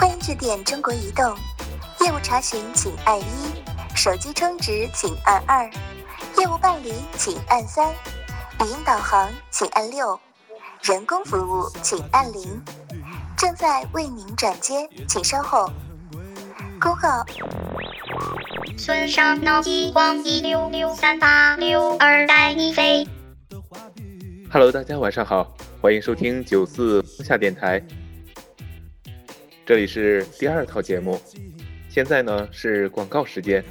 欢迎致电中国移动，业务查询请按一，手机充值请按二，业务办理请按三，语音导航请按六，人工服务请按零。正在为您转接，请稍后。恭号：孙上脑激光一六六三八六二带你飞。Hello，大家晚上好，欢迎收听九四下电台，这里是第二套节目。现在呢是广告时间。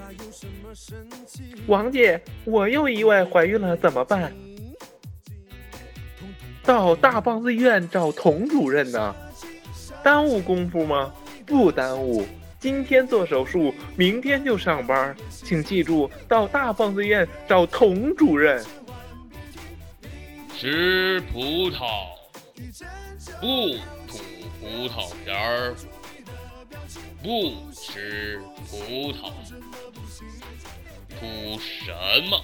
王姐，我又意外怀孕了，怎么办？到大棒子医院找童主任呢？耽误功夫吗？不耽误。今天做手术，明天就上班，请记住，到大棒子医院找童主任。吃葡萄，不葡萄皮儿，不吃葡萄，吐什么？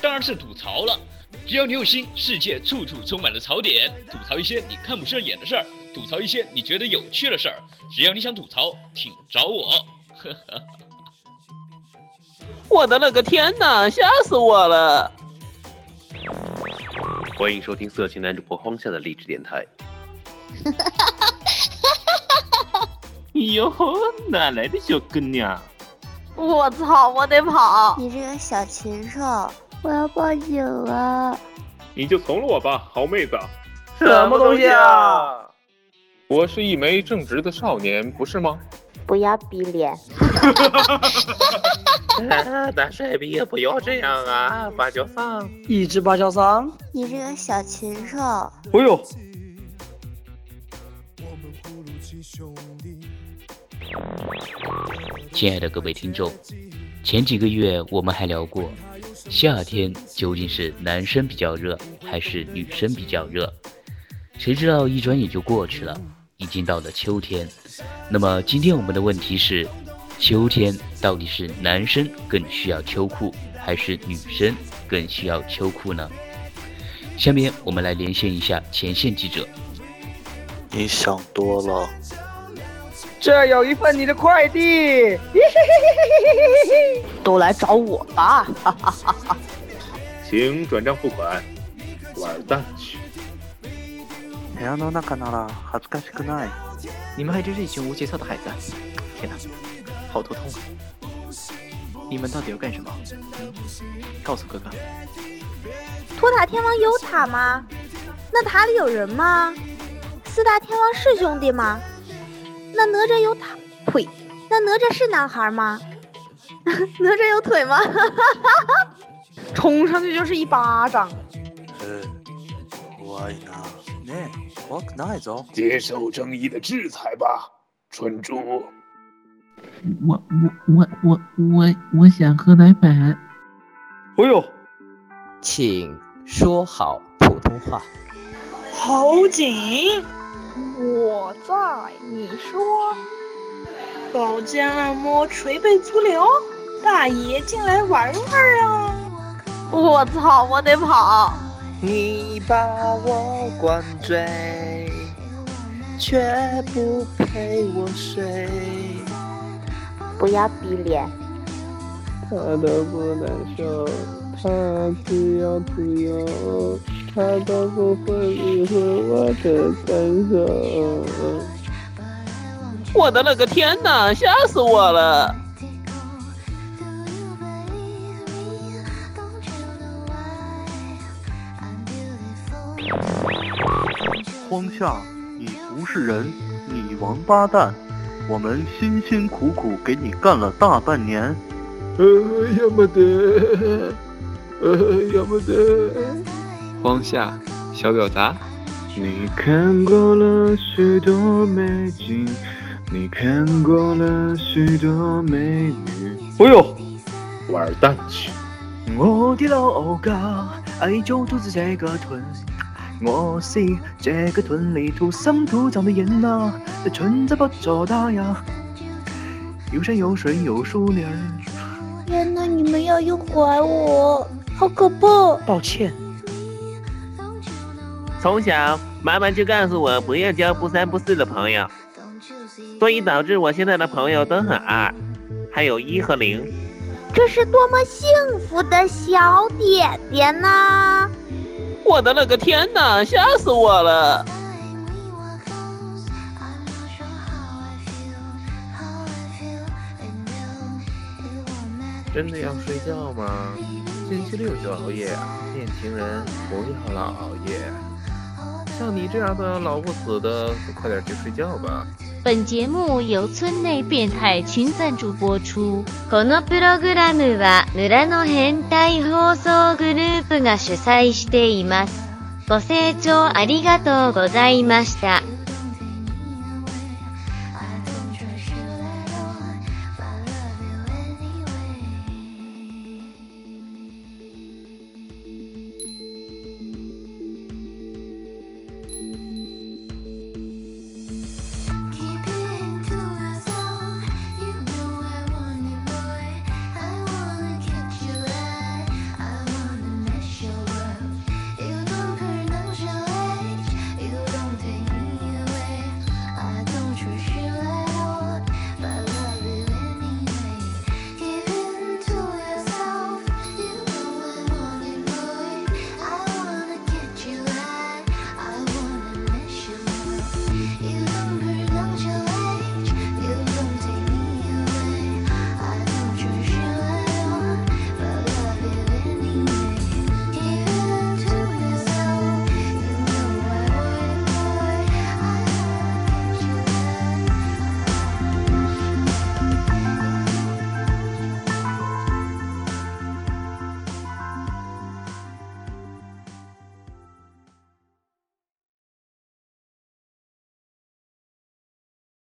当然是吐槽了。只要你有心，世界处处充满了槽点。吐槽一些你看不顺眼的事儿，吐槽一些你觉得有趣的事儿。只要你想吐槽，请找我。呵呵。我的了个天哪，吓死我了！欢迎收听色情男主播荒下的励志电台。哟，哪来的小姑娘？我操，我得跑！你这个小禽兽，我要报警了！你就从了我吧，好妹子。什么东西啊？我是一枚正直的少年，不是吗？不要逼脸！大帅逼也不要这样啊！芭蕉桑，一只芭蕉桑。你这个小禽兽！哎呦！亲爱的各位听众，前几个月我们还聊过，夏天究竟是男生比较热还是女生比较热？谁知道一转眼就过去了，已经到了秋天。那么今天我们的问题是：秋天到底是男生更需要秋裤，还是女生更需要秋裤呢？下面我们来连线一下前线记者。你想多了。这有一份你的快递，都来找我吧！哈哈哈哈请转账付款，玩蛋去！部屋の中なら恥ずかしくない。你们还真是一群无节操的孩子！天哪，好头痛啊！你们到底要干什么？嗯，告诉哥哥。托塔天王有塔吗？那塔里有人吗？ 四大天王是兄弟吗？那哪吒有塔腿？那哪吒是男孩吗？哪吒有腿吗？冲上去就是一巴掌。呃，怖いな。ねえ、怖くないぞ。接受正义的制裁吧，蠢猪。我我我我我我想喝奶粉。哎呦！请说好普通话。好紧。 我在，你说。保健按摩捶背足疗，大爷进来玩玩啊！我操，我得跑！你把我灌醉，却不陪我睡。不要逼脸！他都不难受，他只要自由。他都不会理会我的感受。我的了个天哪，吓死我了！荒夏，你不是人，你王八蛋！我们辛辛苦苦给你干了大半年。呃，要么得，呃，要么得。荒夏，小表达。你看过了许多美景，你看过了许多美女。哎呦，玩蛋去！我的老家，愛做兔子這個屯，我是这个屯里土生土长的人啊，存在不咋大呀，有山有水有树林。天哪，你们要诱拐我，好可怕！抱歉。从小，妈妈就告诉我不要交不三不四的朋友。所以导致我现在的朋友都很二，还有一和零。这是多么幸福的小点点呐！我的了个天呐，吓死我了！真的要睡觉吗？星期六就熬夜啊！年轻人不要老熬夜。像你这样的老不死的，快点去睡觉吧。本节目由村内变态群赞助播出。このプログラムは村の変態放送グループが主催しています。ご清聴ありがとうございました。